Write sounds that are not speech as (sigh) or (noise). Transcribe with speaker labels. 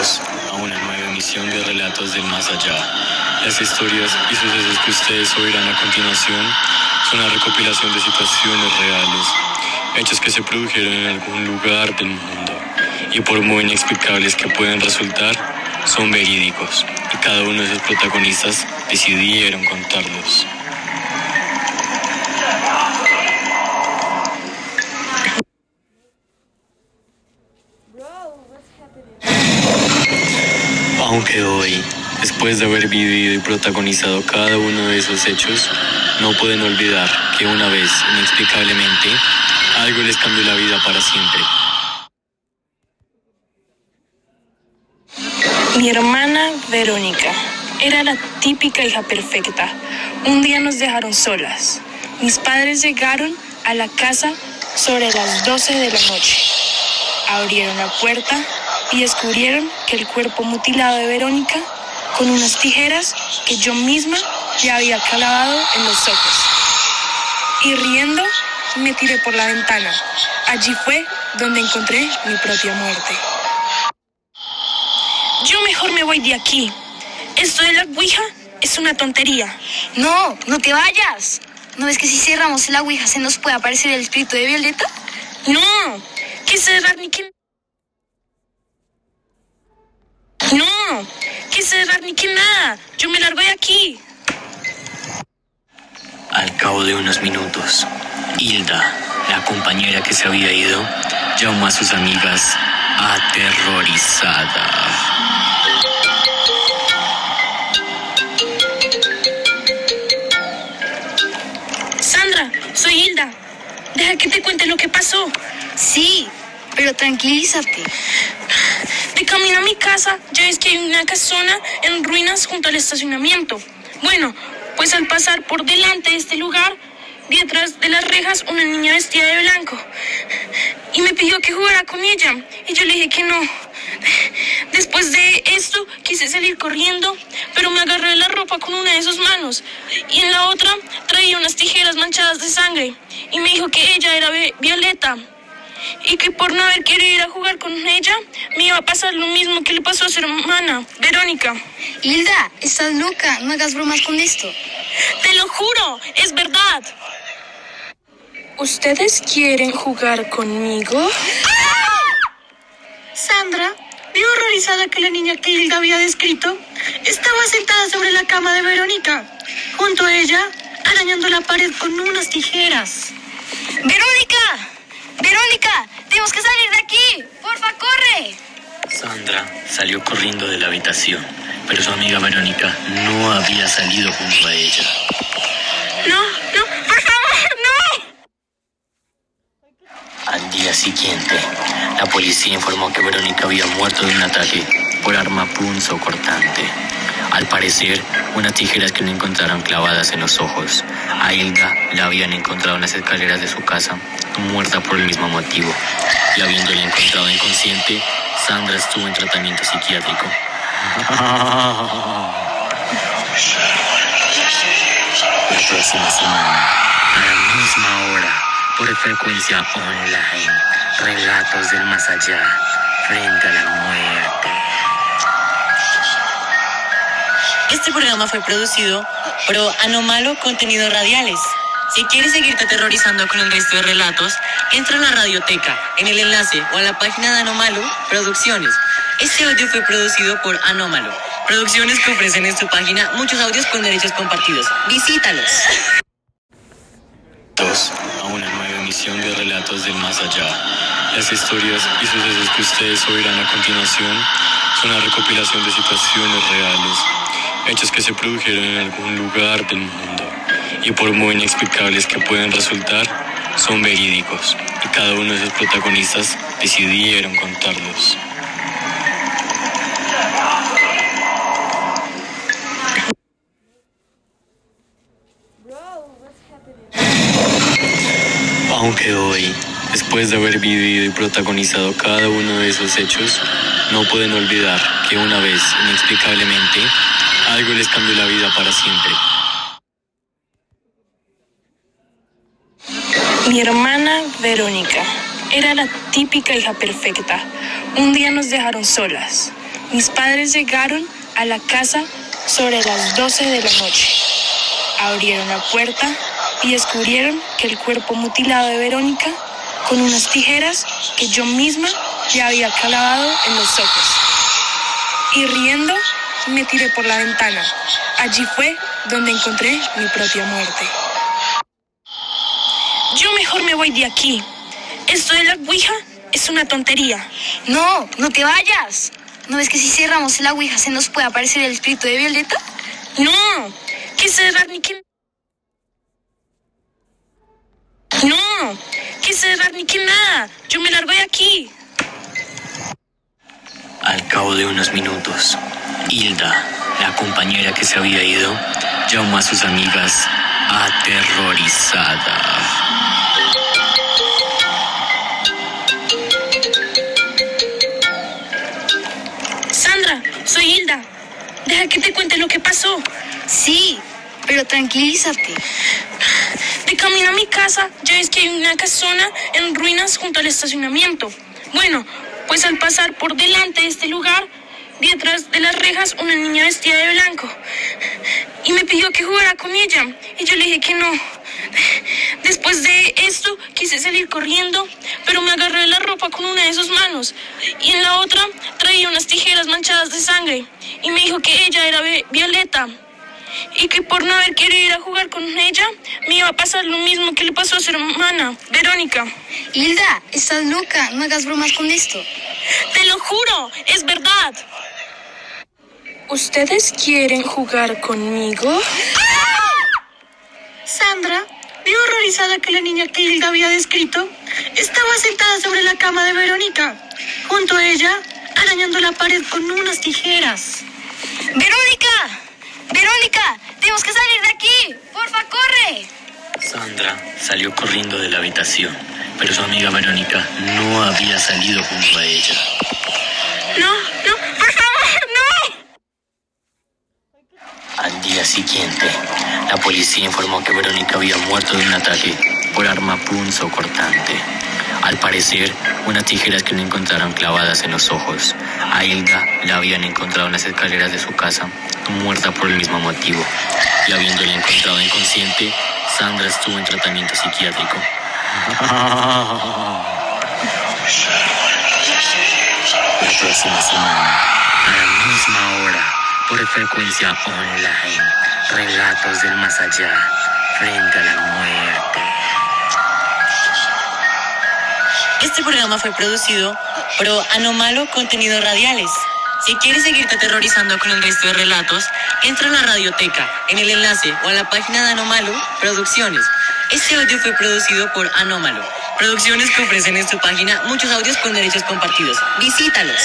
Speaker 1: A una nueva emisión de Relatos del Más Allá. Las historias y sucesos que ustedes oirán a continuación son la recopilación de situaciones reales, hechos que se produjeron en algún lugar del mundo y por muy inexplicables que pueden resultar, son verídicos y cada uno de sus protagonistas decidieron contarlos. Aunque hoy, después de haber vivido y protagonizado cada uno de esos hechos, no pueden olvidar que una vez, inexplicablemente, algo les cambió la vida para siempre.
Speaker 2: Mi hermana Verónica era la típica hija perfecta. Un día nos dejaron solas. Mis padres llegaron a la casa sobre las 12 de la noche. Abrieron la puerta y descubrieron que el cuerpo mutilado de Verónica con unas tijeras que yo misma le había clavado en los ojos. Y riendo me tiré por la ventana. Allí fue donde encontré mi propia muerte. Yo mejor me voy de aquí. Esto de la Ouija es una tontería.
Speaker 3: No, no te vayas. ¿No ves que si cerramos la Ouija se nos puede aparecer el espíritu de Violeta?
Speaker 2: No, que cerrar ni que... No, que cerrar ni que nada. Yo me largo de aquí.
Speaker 1: Al cabo de unos minutos, Hilda, la compañera que se había ido, llamó a sus amigas aterrorizada.
Speaker 2: Sandra, soy Hilda. Deja que te cuente lo que pasó.
Speaker 3: Sí, pero tranquilízate.
Speaker 2: Camino a mi casa, ya ves que hay una casona en ruinas junto al estacionamiento. Bueno, pues al pasar por delante de este lugar, vi detrás de las rejas una niña vestida de blanco. Y me pidió que jugara con ella. Y yo le dije que no. Después de esto, quise salir corriendo, pero me agarré la ropa con una de sus manos. Y en la otra traía unas tijeras manchadas de sangre. Y me dijo que ella era Vi- Violeta y que por no haber querido ir a jugar con ella, me iba a pasar lo mismo que le pasó a su hermana, Verónica.
Speaker 3: Hilda, estás loca. No hagas bromas con esto.
Speaker 2: Te lo juro, es verdad. ¿Ustedes quieren jugar conmigo?
Speaker 4: Sandra vio horrorizada que la niña que Hilda había descrito estaba sentada sobre la cama de Verónica, junto a ella, arañando la pared con unas tijeras.
Speaker 3: ¡Verónica! ¡Verónica! ¡Tenemos que salir de aquí! ¡Porfa, corre!
Speaker 1: Sandra salió corriendo de la habitación, pero su amiga Verónica no había salido junto a ella.
Speaker 2: No, no, por favor, no.
Speaker 1: Al día siguiente, la policía informó que Verónica había muerto de un ataque por arma punzo cortante. Al parecer, unas tijeras que no encontraron clavadas en los ojos. A Hilda la habían encontrado en las escaleras de su casa, muerta por el mismo motivo. Y habiéndola encontrado inconsciente, Sandra estuvo en tratamiento psiquiátrico. La próxima semana, a la misma hora, por frecuencia online, relatos del más allá, frente a la muerte.
Speaker 5: Este programa fue producido por Anomalo Contenidos Radiales. Si quieres seguirte aterrorizando con el resto de relatos, entra a la radioteca, en el enlace o a la página de Anomalo Producciones. Este audio fue producido por Anómalo, producciones que ofrecen en su página muchos audios con derechos compartidos. Visítalos.
Speaker 1: Bienvenidos a una nueva emisión de Relatos del Más Allá. Las historias y sucesos que ustedes oirán a continuación son la recopilación de situaciones reales, hechos que se produjeron en algún lugar del mundo y por muy inexplicables que pueden resultar, son verídicos y cada uno de sus protagonistas decidieron contarlos. Aunque hoy, después de haber vivido y protagonizado cada uno de esos hechos, no pueden olvidar que una vez, inexplicablemente, algo les cambió la vida para siempre.
Speaker 2: Mi hermana Verónica era la típica hija perfecta. Un día nos dejaron solas. Mis padres llegaron a la casa sobre las 12 de la noche. Abrieron la puerta y descubrieron que el cuerpo mutilado de Verónica con unas tijeras que yo misma le había clavado en los ojos. Y riendo me tiré por la ventana. Allí fue donde encontré mi propia muerte. Yo mejor me voy de aquí. Esto de la Ouija es una tontería.
Speaker 3: No, no te vayas. ¿No ves que si cerramos la Ouija se nos puede aparecer el espíritu de Violeta?
Speaker 2: No, que cerrar ni que... No, que cerrar ni que nada. Yo me largo de aquí.
Speaker 1: Al cabo de unos minutos, Hilda, la compañera que se había ido, llamó a sus amigas aterrorizada.
Speaker 2: Sandra, soy Hilda. Deja que te cuente lo que pasó.
Speaker 3: Sí, pero tranquilízate.
Speaker 2: De camino a mi casa, ya ves que hay una casona en ruinas junto al estacionamiento. Bueno, pues al pasar por delante de este lugar, vi detrás de las rejas una niña vestida de blanco. Y me pidió que jugara con ella. Y yo le dije que no. Después de esto, quise salir corriendo, pero me agarré la ropa con una de sus manos. Y en la otra traía unas tijeras manchadas de sangre. Y me dijo que ella era Vi- Violeta. Y que por no haber querido ir a jugar con ella, me iba a pasar lo mismo que le pasó a su hermana, Verónica.
Speaker 3: Hilda, estás loca. No hagas bromas con esto.
Speaker 2: Te lo juro, es verdad. ¿Ustedes quieren jugar conmigo?
Speaker 4: Sandra vio horrorizada que la niña que Hilda había descrito estaba sentada sobre la cama de Verónica, junto a ella, arañando la pared con unas tijeras.
Speaker 3: ¡Verónica! ¡Verónica! ¡Tenemos que salir de aquí! ¡Porfa, corre!
Speaker 1: Sandra salió corriendo de la habitación, pero su amiga Verónica no había salido junto a ella.
Speaker 2: No, no, por favor, no.
Speaker 1: Al día siguiente, la policía informó que Verónica había muerto de un ataque por arma punzocortante. Al parecer, unas tijeras que no encontraron clavadas en los ojos. A Hilda la habían encontrado en las escaleras de su casa, muerta por el mismo motivo. Y habiéndola encontrado inconsciente, Sandra estuvo en tratamiento psiquiátrico. (laughs) La próxima semana, a la misma hora, por frecuencia online, relatos del más allá, frente a la muerte.
Speaker 5: Este programa fue producido por Anomalo Contenidos Radiales. Si quieres seguirte aterrorizando con el resto de relatos, entra a la radioteca, en el enlace o a la página de Anomalo Producciones. Este audio fue producido por Anómalo, producciones que ofrecen en su página muchos audios con derechos compartidos. Visítalos.